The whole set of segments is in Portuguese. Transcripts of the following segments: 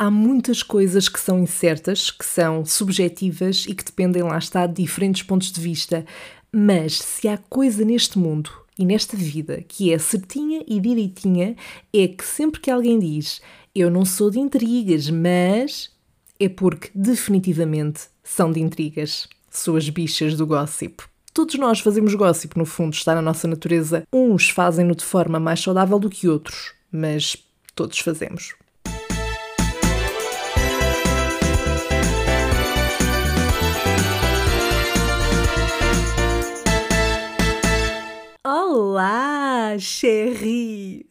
Há muitas coisas que são incertas, que são subjetivas e que dependem, lá está, de diferentes pontos de vista. Mas se há coisa neste mundo e nesta vida que é certinha e direitinha, é que sempre que alguém diz eu não sou de intrigas, mas é porque definitivamente são de intrigas. Suas bichas do gossip. Todos nós fazemos gossip, no fundo, está na nossa natureza. Uns fazem-no de forma mais saudável do que outros, mas todos fazemos. Olá, Sherry!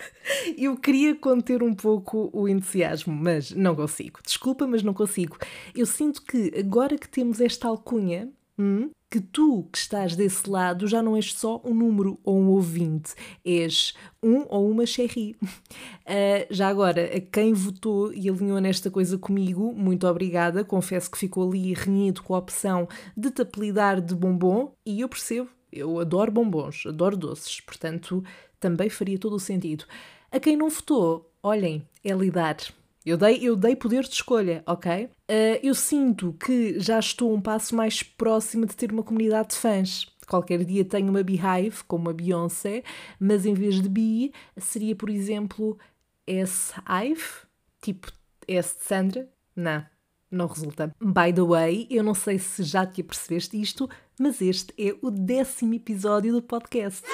Eu queria conter um pouco o entusiasmo, mas não consigo. Desculpa, mas não consigo. Eu sinto que agora que temos esta alcunha, hum, que tu que estás desse lado já não és só um número ou um ouvinte, és um ou uma Sherry. Uh, já agora, a quem votou e alinhou nesta coisa comigo, muito obrigada. Confesso que ficou ali renhido com a opção de te apelidar de bombom e eu percebo eu adoro bombons, adoro doces, portanto também faria todo o sentido. A quem não votou, olhem, é lidar. Eu dei, eu dei poder de escolha, ok? Uh, eu sinto que já estou um passo mais próximo de ter uma comunidade de fãs. Qualquer dia tenho uma Beehive, como a Beyoncé, mas em vez de Bee, seria, por exemplo, S-Hive, tipo S de Sandra. Não, não resulta. By the way, eu não sei se já te apercebeste isto, mas este é o décimo episódio do podcast.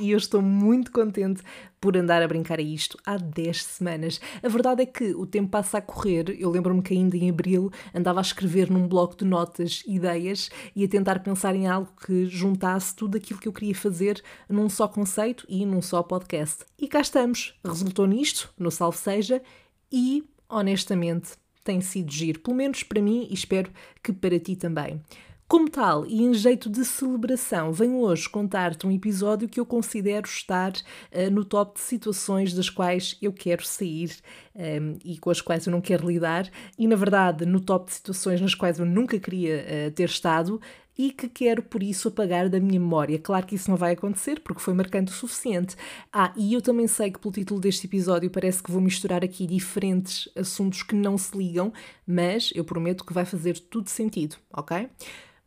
E eu estou muito contente por andar a brincar a isto há 10 semanas. A verdade é que o tempo passa a correr. Eu lembro-me que ainda em abril andava a escrever num bloco de notas ideias e a tentar pensar em algo que juntasse tudo aquilo que eu queria fazer num só conceito e num só podcast. E cá estamos. Resultou nisto, no Salve Seja, e honestamente, tem sido giro, pelo menos para mim e espero que para ti também. Como tal, e em jeito de celebração, venho hoje contar-te um episódio que eu considero estar uh, no top de situações das quais eu quero sair um, ehm, e com as quais eu não quero lidar, e na verdade no top de situações nas quais eu nunca queria uh, ter estado, e que quero por isso apagar da minha memória. Claro que isso não vai acontecer porque foi marcante o suficiente. Ah, e eu também sei que pelo título deste episódio parece que vou misturar aqui diferentes assuntos que não se ligam, mas eu prometo que vai fazer tudo sentido, ok?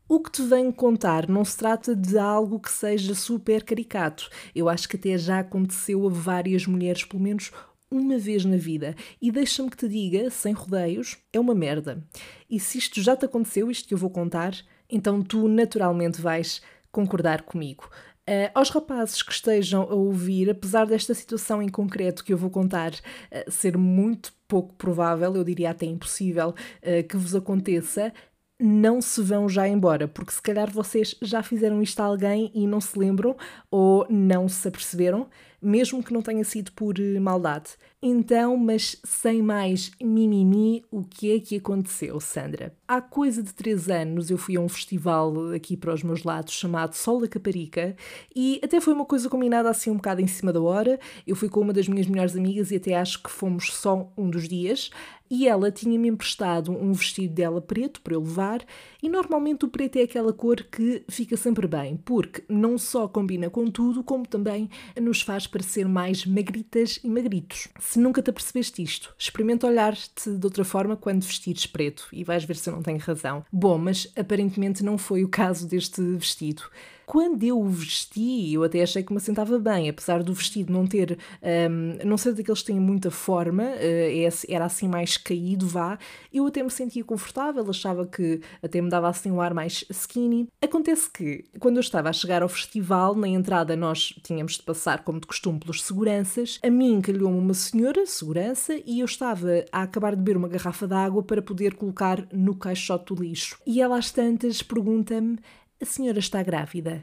O que te venho contar não se trata de algo que seja super caricato. Eu acho que até já aconteceu a várias mulheres, pelo menos uma vez na vida. E deixa-me que te diga, sem rodeios, é uma merda. E se isto já te aconteceu, isto que eu vou contar, então tu naturalmente vais concordar comigo. Uh, aos rapazes que estejam a ouvir, apesar desta situação em concreto que eu vou contar uh, ser muito pouco provável, eu diria até impossível uh, que vos aconteça, não se vão já embora, porque se calhar vocês já fizeram isto a alguém e não se lembram ou não se aperceberam mesmo que não tenha sido por eh, maldade. Então, mas sem mais mimimi, o que é que aconteceu, Sandra? Há coisa de três anos eu fui a um festival aqui para os meus lados chamado Sol da Caparica e até foi uma coisa combinada assim um bocado em cima da hora. Eu fui com uma das minhas melhores amigas e até acho que fomos só um dos dias e ela tinha-me emprestado um vestido dela preto para eu levar e normalmente o preto é aquela cor que fica sempre bem, porque não só combina com tudo, como também nos faz parecer mais magritas e magritos. Se nunca te apercebeste isto, experimenta olhar-te de outra forma quando vestires preto e vais ver se eu não tenho razão. Bom, mas aparentemente não foi o caso deste vestido quando eu o vesti, eu até achei que me assentava bem, apesar do vestido não ter, um, não ser daqueles que têm muita forma, uh, era assim mais caído, vá, eu até me sentia confortável, achava que até me dava assim um ar mais skinny. Acontece que, quando eu estava a chegar ao festival, na entrada nós tínhamos de passar, como de costume, pelos seguranças, a mim calhou-me uma senhora, segurança, e eu estava a acabar de beber uma garrafa de água para poder colocar no caixote do lixo. E ela às tantas pergunta-me a senhora está grávida.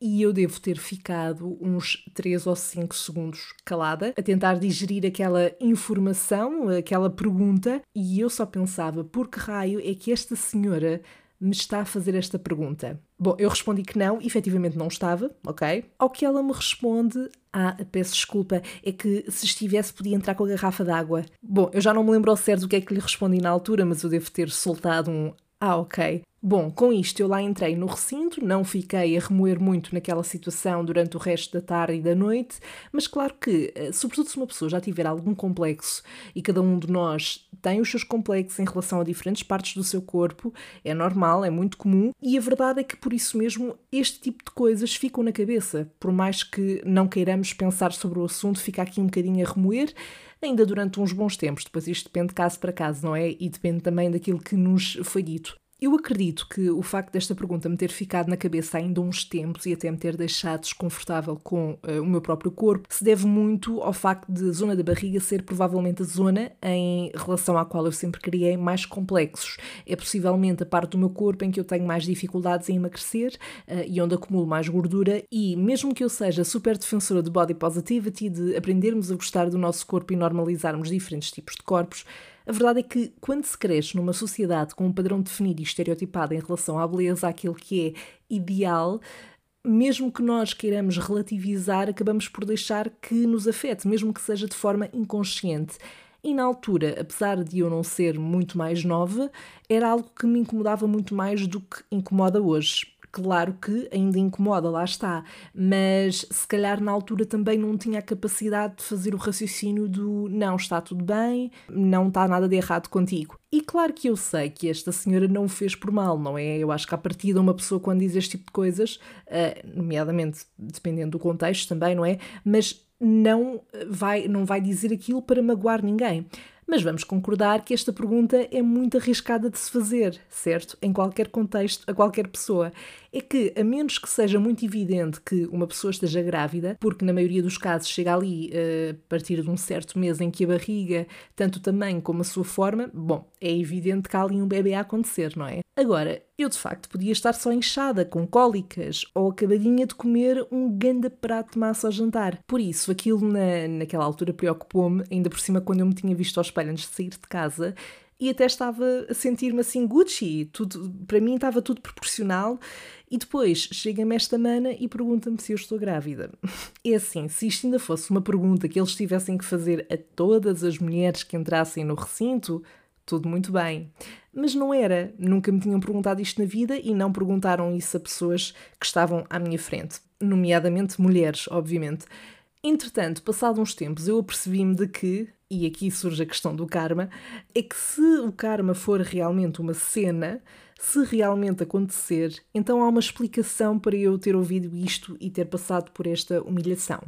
E eu devo ter ficado uns 3 ou 5 segundos calada, a tentar digerir aquela informação, aquela pergunta, e eu só pensava: por que raio é que esta senhora me está a fazer esta pergunta? Bom, eu respondi que não, efetivamente não estava, ok? Ao que ela me responde: Ah, peço desculpa, é que se estivesse podia entrar com a garrafa d'água. Bom, eu já não me lembro ao certo o que é que lhe respondi na altura, mas eu devo ter soltado um ah, ok. Bom, com isto eu lá entrei no recinto, não fiquei a remoer muito naquela situação durante o resto da tarde e da noite, mas claro que, eh, sobretudo se uma pessoa já tiver algum complexo e cada um de nós tem os seus complexos em relação a diferentes partes do seu corpo, é normal, é muito comum, e a verdade é que por isso mesmo este tipo de coisas ficam na cabeça. Por mais que não queiramos pensar sobre o assunto, fica aqui um bocadinho a remoer ainda durante uns bons tempos. Depois isto depende caso para caso, não é? E depende também daquilo que nos foi dito. Eu acredito que o facto desta pergunta me ter ficado na cabeça ainda uns tempos e até me ter deixado desconfortável com uh, o meu próprio corpo se deve muito ao facto de a zona da barriga ser provavelmente a zona em relação à qual eu sempre criei mais complexos. É possivelmente a parte do meu corpo em que eu tenho mais dificuldades em emagrecer uh, e onde acumulo mais gordura e mesmo que eu seja super defensora de body positivity, de aprendermos a gostar do nosso corpo e normalizarmos diferentes tipos de corpos, a verdade é que, quando se cresce numa sociedade com um padrão definido e estereotipado em relação à beleza, àquilo que é ideal, mesmo que nós queiramos relativizar, acabamos por deixar que nos afete, mesmo que seja de forma inconsciente. E na altura, apesar de eu não ser muito mais nova, era algo que me incomodava muito mais do que incomoda hoje. Claro que ainda incomoda, lá está, mas se calhar na altura também não tinha a capacidade de fazer o raciocínio do não está tudo bem, não está nada de errado contigo. E claro que eu sei que esta senhora não o fez por mal, não é? Eu acho que a partir de uma pessoa quando diz este tipo de coisas, uh, nomeadamente dependendo do contexto também, não é? Mas não vai, não vai dizer aquilo para magoar ninguém. Mas vamos concordar que esta pergunta é muito arriscada de se fazer, certo? Em qualquer contexto, a qualquer pessoa. É que, a menos que seja muito evidente que uma pessoa esteja grávida, porque na maioria dos casos chega ali uh, a partir de um certo mês em que a barriga, tanto o tamanho como a sua forma, bom, é evidente que há ali um bebê a acontecer, não é? Agora, eu de facto podia estar só inchada, com cólicas, ou acabadinha de comer um ganda prato de massa ao jantar. Por isso, aquilo na, naquela altura preocupou-me, ainda por cima quando eu me tinha visto ao espelho antes de sair de casa, e até estava a sentir-me assim Gucci, tudo, para mim estava tudo proporcional. E depois chega-me esta mana e pergunta-me se eu estou grávida. É assim, se isto ainda fosse uma pergunta que eles tivessem que fazer a todas as mulheres que entrassem no recinto, tudo muito bem. Mas não era, nunca me tinham perguntado isto na vida e não perguntaram isso a pessoas que estavam à minha frente, nomeadamente mulheres, obviamente. Entretanto, passado uns tempos, eu apercebi-me de que, e aqui surge a questão do karma, é que se o karma for realmente uma cena, se realmente acontecer, então há uma explicação para eu ter ouvido isto e ter passado por esta humilhação.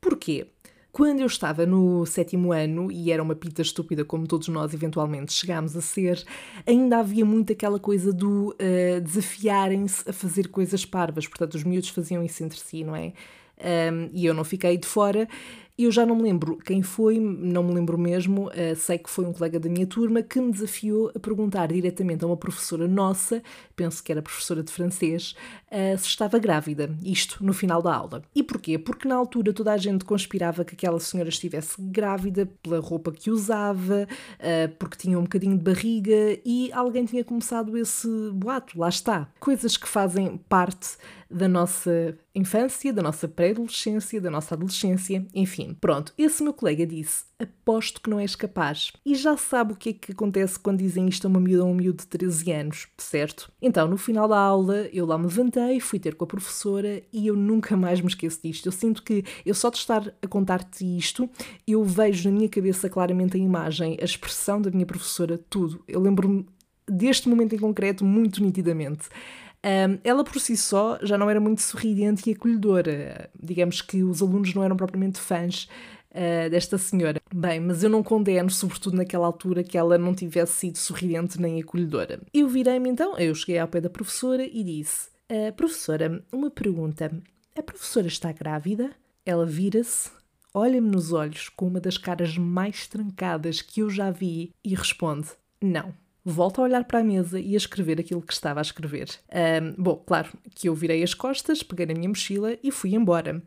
Porquê? Quando eu estava no sétimo ano, e era uma pita estúpida como todos nós eventualmente chegámos a ser, ainda havia muito aquela coisa do uh, desafiarem-se a fazer coisas parvas. Portanto, os miúdos faziam isso entre si, não é? Um, e eu não fiquei de fora. Eu já não me lembro quem foi, não me lembro mesmo, uh, sei que foi um colega da minha turma que me desafiou a perguntar diretamente a uma professora nossa, penso que era professora de francês, uh, se estava grávida, isto no final da aula. E porquê? Porque na altura toda a gente conspirava que aquela senhora estivesse grávida pela roupa que usava, uh, porque tinha um bocadinho de barriga e alguém tinha começado esse boato, lá está. Coisas que fazem parte da nossa infância, da nossa pré-adolescência, da nossa adolescência, enfim. Pronto, esse meu colega disse: aposto que não és capaz. E já sabe o que é que acontece quando dizem isto a uma miúda ou um miúdo de 13 anos, certo? Então, no final da aula, eu lá me levantei, fui ter com a professora e eu nunca mais me esqueço disto. Eu sinto que eu só de estar a contar-te isto, eu vejo na minha cabeça claramente a imagem, a expressão da minha professora, tudo. Eu lembro-me deste momento em concreto muito nitidamente. Um, ela por si só já não era muito sorridente e acolhedora. Digamos que os alunos não eram propriamente fãs uh, desta senhora. Bem, mas eu não condeno, sobretudo naquela altura, que ela não tivesse sido sorridente nem acolhedora. Eu virei-me então, eu cheguei ao pé da professora e disse: uh, Professora, uma pergunta. A professora está grávida? Ela vira-se, olha-me nos olhos com uma das caras mais trancadas que eu já vi e responde: Não volto a olhar para a mesa e a escrever aquilo que estava a escrever. Um, bom, claro que eu virei as costas, peguei na minha mochila e fui embora.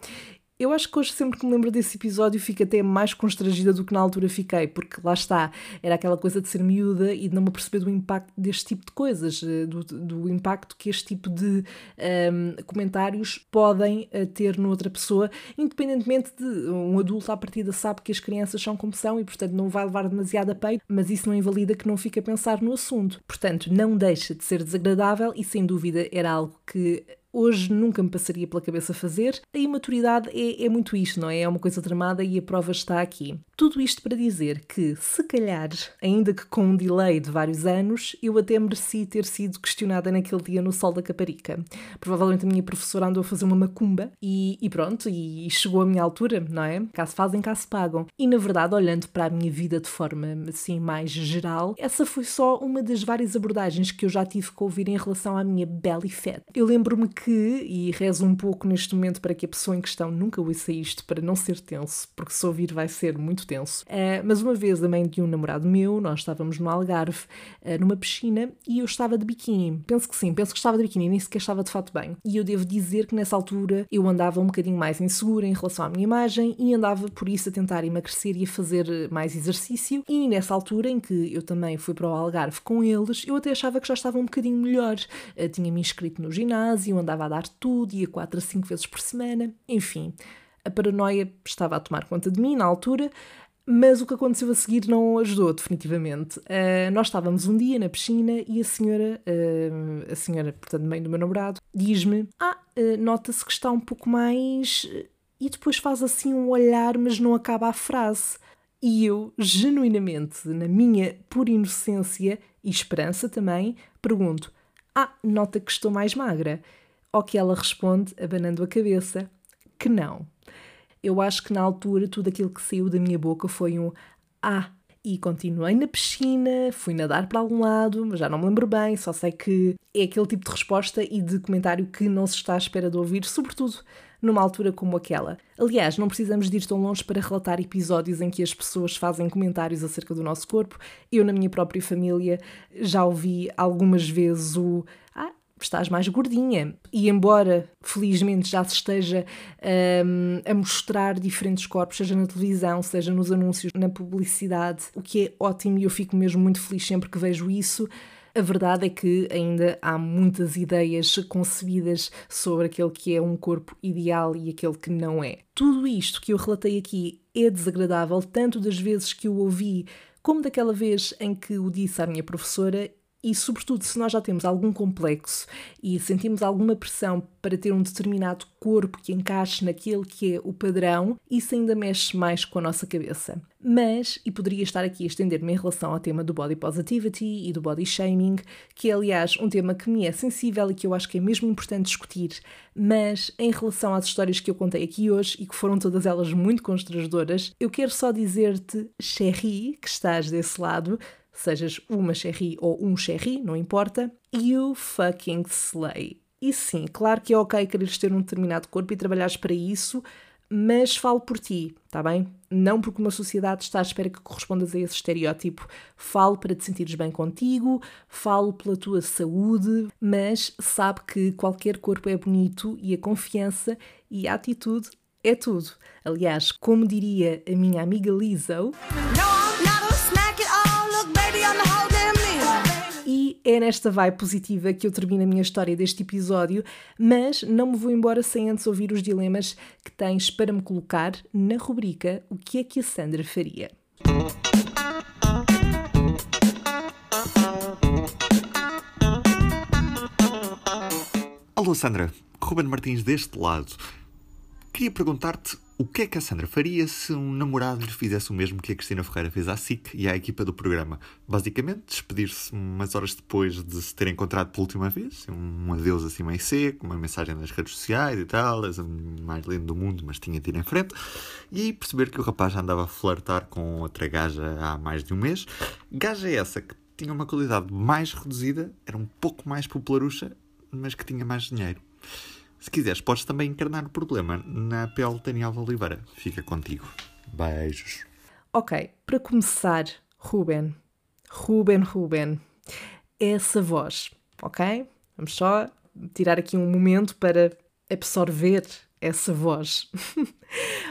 Eu acho que hoje, sempre que me lembro desse episódio, fico até mais constrangida do que na altura fiquei, porque lá está, era aquela coisa de ser miúda e de não me perceber do impacto deste tipo de coisas, eh, do, do impacto que este tipo de um, ehm, comentários podem eh, ter noutra pessoa, independentemente de um adulto à partida sabe que as crianças são como são e, portanto, não vai levar demasiado a peito, mas isso não invalida que não fique a pensar no assunto. Portanto, não deixa de ser desagradável e, sem dúvida, era algo que hoje nunca me passaria pela cabeça fazer. A imaturidade é, é muito isto, não é? É uma coisa tramada e a prova está aqui. Tudo isto para dizer que, se calhar, ainda que com um delay de vários anos, eu até mereci ter sido questionada naquele dia no Sol da Caparica. Provavelmente a minha professora andou a fazer uma macumba e, e pronto, e, chegou a minha altura, não é? Cá se fazem, cá se pagam. E na verdade, olhando para a minha vida de forma assim mais geral, essa foi só uma das várias abordagens que eu já tive que ouvir em relação à minha belly fat. Eu lembro-me que que, e rezo um pouco neste momento para que a pessoa em questão nunca ouça isto, para não ser tenso, porque se ouvir vai ser muito tenso. Uh, mas uma vez a mãe de um namorado meu, nós estávamos no Algarve, uh, numa piscina, e eu estava de biquíni. Penso que sim, penso que estava de biquíni, nem sequer estava de fato bem. E eu devo dizer que nessa altura eu andava um bocadinho mais insegura em relação à minha imagem e andava por isso a tentar emagrecer e a fazer mais exercício. E nessa altura em que eu também fui para o Algarve com eles, eu até achava que já estava um bocadinho melhor. Uh, Tinha-me inscrito no ginásio, andava estava a dar tudo, ia quatro a cinco vezes por semana, enfim. A paranoia estava a tomar conta de mim na altura, mas o que aconteceu a seguir não ajudou, definitivamente. Uh, nós estávamos um dia na piscina e a senhora, uh, a senhora, portanto, mãe do meu namorado, diz-me: Ah, uh, nota-se que está um pouco mais. E depois faz assim um olhar, mas não acaba a frase. E eu, genuinamente, na minha pura inocência e esperança também, pergunto: Ah, nota que estou mais magra ao que ela responde, abanando a cabeça, que não. Eu acho que na altura tudo aquilo que saiu da minha boca foi um ah. E continuei na piscina, fui nadar para algum lado, mas já não me lembro bem, só sei que é aquele tipo de resposta e de comentário que não se está à espera de ouvir, sobretudo numa altura como aquela. Aliás, não precisamos de ir tão longe para relatar episódios em que as pessoas fazem comentários acerca do nosso corpo. Eu, na minha própria família, já ouvi algumas vezes o ah, estás mais gordinha. E embora felizmente já se esteja um, a mostrar diferentes corpos, seja na televisão, seja nos anúncios, na publicidade, o que é ótimo e eu fico mesmo muito feliz sempre que vejo isso. A verdade é que ainda há muitas ideias concebidas sobre aquele que é um corpo ideal e aquele que não é. Tudo isto que eu relatei aqui é desagradável, tanto das vezes que eu ouvi como daquela vez em que o disse à minha professora e, sobretudo, se nós já temos algum complexo e sentimos alguma pressão para ter um determinado corpo que encaixe naquele que é o padrão, isso ainda mexe mais com a nossa cabeça. Mas, e poderia estar aqui a estender-me em relação ao tema do body positivity e do body shaming, que é, aliás, um tema que me é sensível e que eu acho que é mesmo importante discutir, mas em relação às histórias que eu contei aqui hoje e que foram todas elas muito constrangedoras, eu quero só dizer-te, Sherry, que estás desse lado, sejas uma Cherry ou um Cherry, não importa, you fucking slay. E sim, claro que é ok quereres ter um determinado corpo e trabalhares para isso, mas falo por ti, tá bem? Não porque uma sociedade está à espera que correspondas a esse estereótipo. Falo para te sentires bem contigo, falo pela tua saúde, mas sabe que qualquer corpo é bonito e a confiança e a atitude é tudo. Aliás, como diria a minha amiga Lizzo. É nesta vibe positiva que eu termino a minha história deste episódio, mas não me vou embora sem antes ouvir os dilemas que tens para me colocar na rubrica O que é que a Sandra faria? Alô Sandra, Ruben Martins deste lado. Queria perguntar-te o que é que a Sandra faria se um namorado lhe fizesse o mesmo que a Cristina Ferreira fez à SIC e à equipa do programa? Basicamente, despedir-se umas horas depois de se ter encontrado pela última vez, um adeus assim meio seco, uma mensagem nas redes sociais e tal, mais lindo do mundo, mas tinha de ir em frente, e perceber que o rapaz já andava a flertar com outra gaja há mais de um mês. Gaja essa que tinha uma qualidade mais reduzida, era um pouco mais popularucha, mas que tinha mais dinheiro. Se quiseres, podes também encarnar o problema na pele Daniel Oliveira. Fica contigo. Beijos. Ok, para começar, Ruben. Ruben, Ruben. Essa voz, ok? Vamos só tirar aqui um momento para absorver essa voz.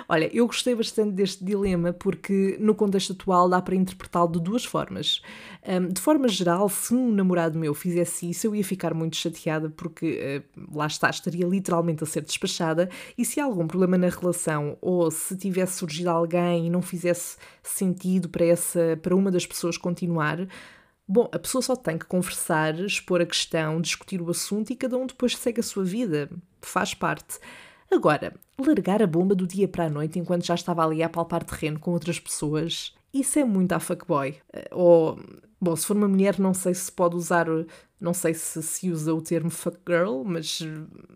Olha, eu gostei bastante deste dilema porque, no contexto atual, dá para interpretá-lo de duas formas. Um, de forma geral, se um namorado meu fizesse isso, eu ia ficar muito chateada porque, uh, lá está, estaria literalmente a ser despachada. E se há algum problema na relação ou se tivesse surgido alguém e não fizesse sentido para, essa, para uma das pessoas continuar, Bom, a pessoa só tem que conversar, expor a questão, discutir o assunto e cada um depois segue a sua vida. Faz parte. Agora, largar a bomba do dia para a noite enquanto já estava ali a palpar terreno com outras pessoas, isso é muito a fuckboy. Eh, ou, bom, se for uma mulher, não sei se pode usar, não sei se se usa o termo fuck girl, mas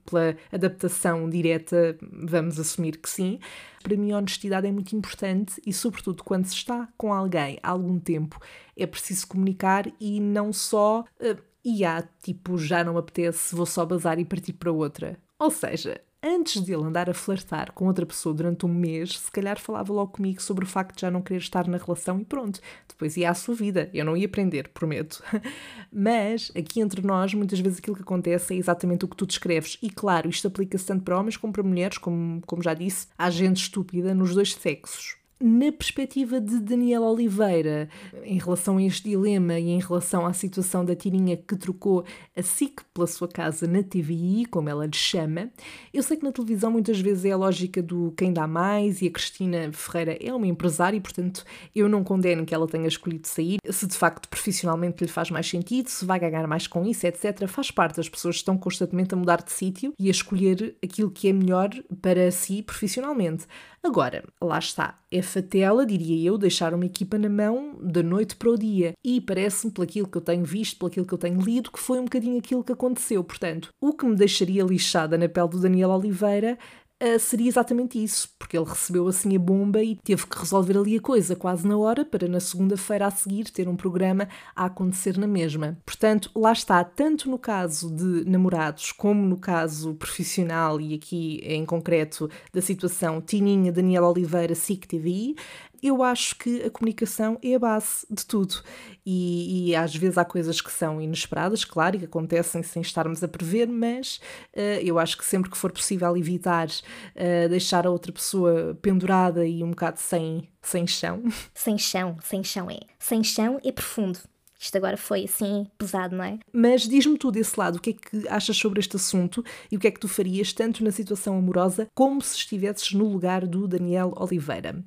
pela adaptação direta vamos assumir que sim. Para mim, a honestidade é muito importante e, sobretudo, quando se está com alguém há algum tempo, é preciso comunicar e não só. Uh, e há, tipo, já não apetece, vou só bazar e partir para outra. Ou seja, antes de ele andar a flertar com outra pessoa durante um mês, se calhar falava logo comigo sobre o facto de já não querer estar na relação e pronto. Depois ia à sua vida. Eu não ia aprender, prometo. Mas, aqui entre nós, muitas vezes aquilo que acontece é exatamente o que tu descreves. E claro, isto aplica-se tanto para homens como para mulheres, como, como já disse, há gente estúpida nos dois sexos na perspectiva de Daniel Oliveira, em relação a este dilema e em relação à situação da Tirinha que trocou a SIC pela sua casa na TVI, como ela lhe chama, eu sei que na televisão muitas vezes é a lógica do quem dá mais e a Cristina Ferreira é uma empresária e, portanto, eu não condeno que ela tenha escolhido sair, se de facto profissionalmente lhe faz mais sentido, se vai ganhar mais com isso, etc. Faz parte, as pessoas estão constantemente a mudar de sítio e a escolher aquilo que é melhor para si profissionalmente. Agora, lá está, é fatela, diria eu, deixar uma equipa na mão da noite para o dia. E parece-me, pelo aquilo que eu tenho visto, pelo aquilo que eu tenho lido, que foi um bocadinho aquilo que aconteceu. Portanto, o que me deixaria lixada na pele do Daniel Oliveira uh, seria exatamente isso, porque ele recebeu assim a bomba e teve que resolver ali a coisa quase na hora para na segunda-feira a seguir ter um programa a acontecer na mesma. Portanto, lá está, tanto no caso de namorados como no caso profissional e aqui em concreto da situação Tininha Daniel Oliveira SIC TV, eu acho que a comunicação é a base de tudo. E, e, às vezes há coisas que são inesperadas, claro, e que acontecem sem estarmos a prever, mas uh, eu acho que sempre que for possível evitar uh, deixar a outra pessoa pendurada e um bocado sem, sem chão. Sem chão, sem chão é. Sem chão é profundo. Isto agora foi assim pesado, não é? Mas diz-me tu desse lado, o que é que achas sobre este assunto e o que é que tu farias tanto na situação amorosa como se estivesses no lugar do Daniel Oliveira.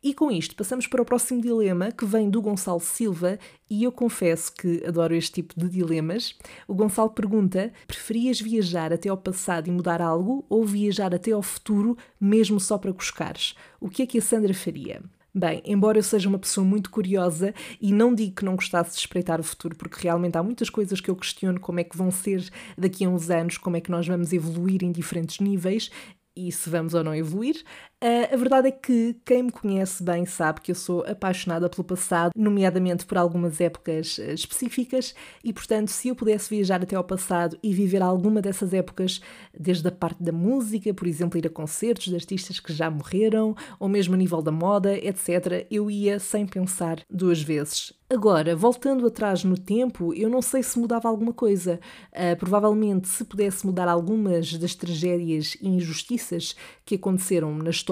E com isto passamos para o próximo dilema que vem do Gonçalo Silva e eu confesso que adoro este tipo de dilemas. O Gonçalo pergunta: preferias viajar até ao passado e mudar algo ou viajar até ao futuro mesmo só para cuscares? O que é que a Sandra faria? Bem, embora eu seja uma pessoa muito curiosa e não digo que não gostasse de espreitar o futuro, porque realmente há muitas coisas que eu questiono como é que vão ser daqui a uns anos, como é que nós vamos evoluir em diferentes níveis e se vamos ou não evoluir. Uh, a verdade é que quem me conhece bem sabe que eu sou apaixonada pelo passado, nomeadamente por algumas épocas uh, específicas, e portanto, se eu pudesse viajar até ao passado e viver alguma dessas épocas, desde a parte da música, por exemplo, ir a concertos de artistas que já morreram, ou mesmo a nível da moda, etc., eu ia sem pensar duas vezes. Agora, voltando atrás no tempo, eu não sei se mudava alguma coisa. Uh, provavelmente, se pudesse mudar algumas das tragédias e injustiças que aconteceram na história,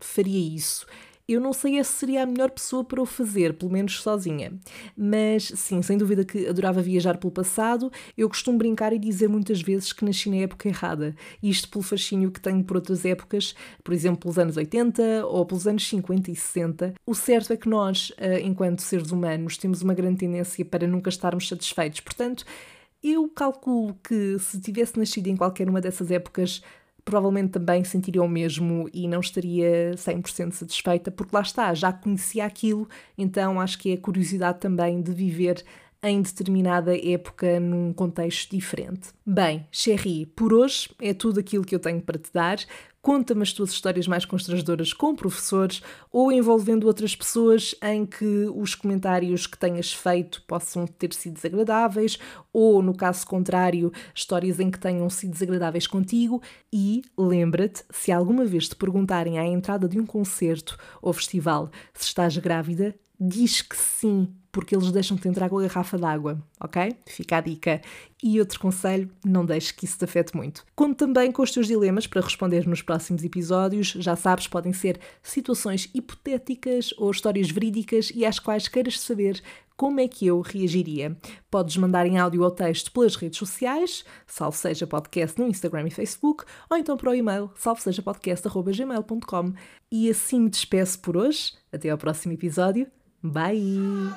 faria isso eu não sei se seria a melhor pessoa para o fazer, pelo menos sozinha. Mas sim, sem dúvida que adorava viajar pelo passado. Eu costumo brincar e dizer muitas vezes que nasci na época errada. Isto pelo fascínio que tenho por outras épocas, por exemplo, pelos anos 80 ou pelos anos 50 e 60. O certo é que nós, eh, enquanto seres humanos, temos uma grande tendência para nunca estarmos satisfeitos. Portanto, eu calculo que se tivesse nascido em qualquer uma dessas épocas, provavelmente também sentiria o mesmo e não estaria 100% satisfeita, porque lá está, já conhecia aquilo, então acho que é a curiosidade também de viver em determinada época num contexto diferente. Bem, Sherry, por hoje é tudo aquilo que eu tenho para te dar. Conta-me as tuas histórias mais constrangedoras com professores ou envolvendo outras pessoas em que os comentários que tenhas feito possam ter sido desagradáveis, ou, no caso contrário, histórias em que tenham sido desagradáveis contigo. E lembra-te, se alguma vez te perguntarem à entrada de um concerto ou festival se estás grávida, diz que sim, porque eles deixam-te entrar com a garrafa d'água, ok? Fica a dica. E outro conselho, não deixes que isso te afete muito. Conto também com os teus dilemas para responder nos próximos episódios. Já sabes, podem ser situações hipotéticas ou histórias verídicas e às quais queiras saber como é que eu reagiria. Podes mandar em áudio ou texto pelas redes sociais, salvo seja podcast no Instagram e Facebook, ou então para o e-mail salvosejapodcast.gmail.com. E assim me despeço por hoje. Até ao próximo episódio. Bye!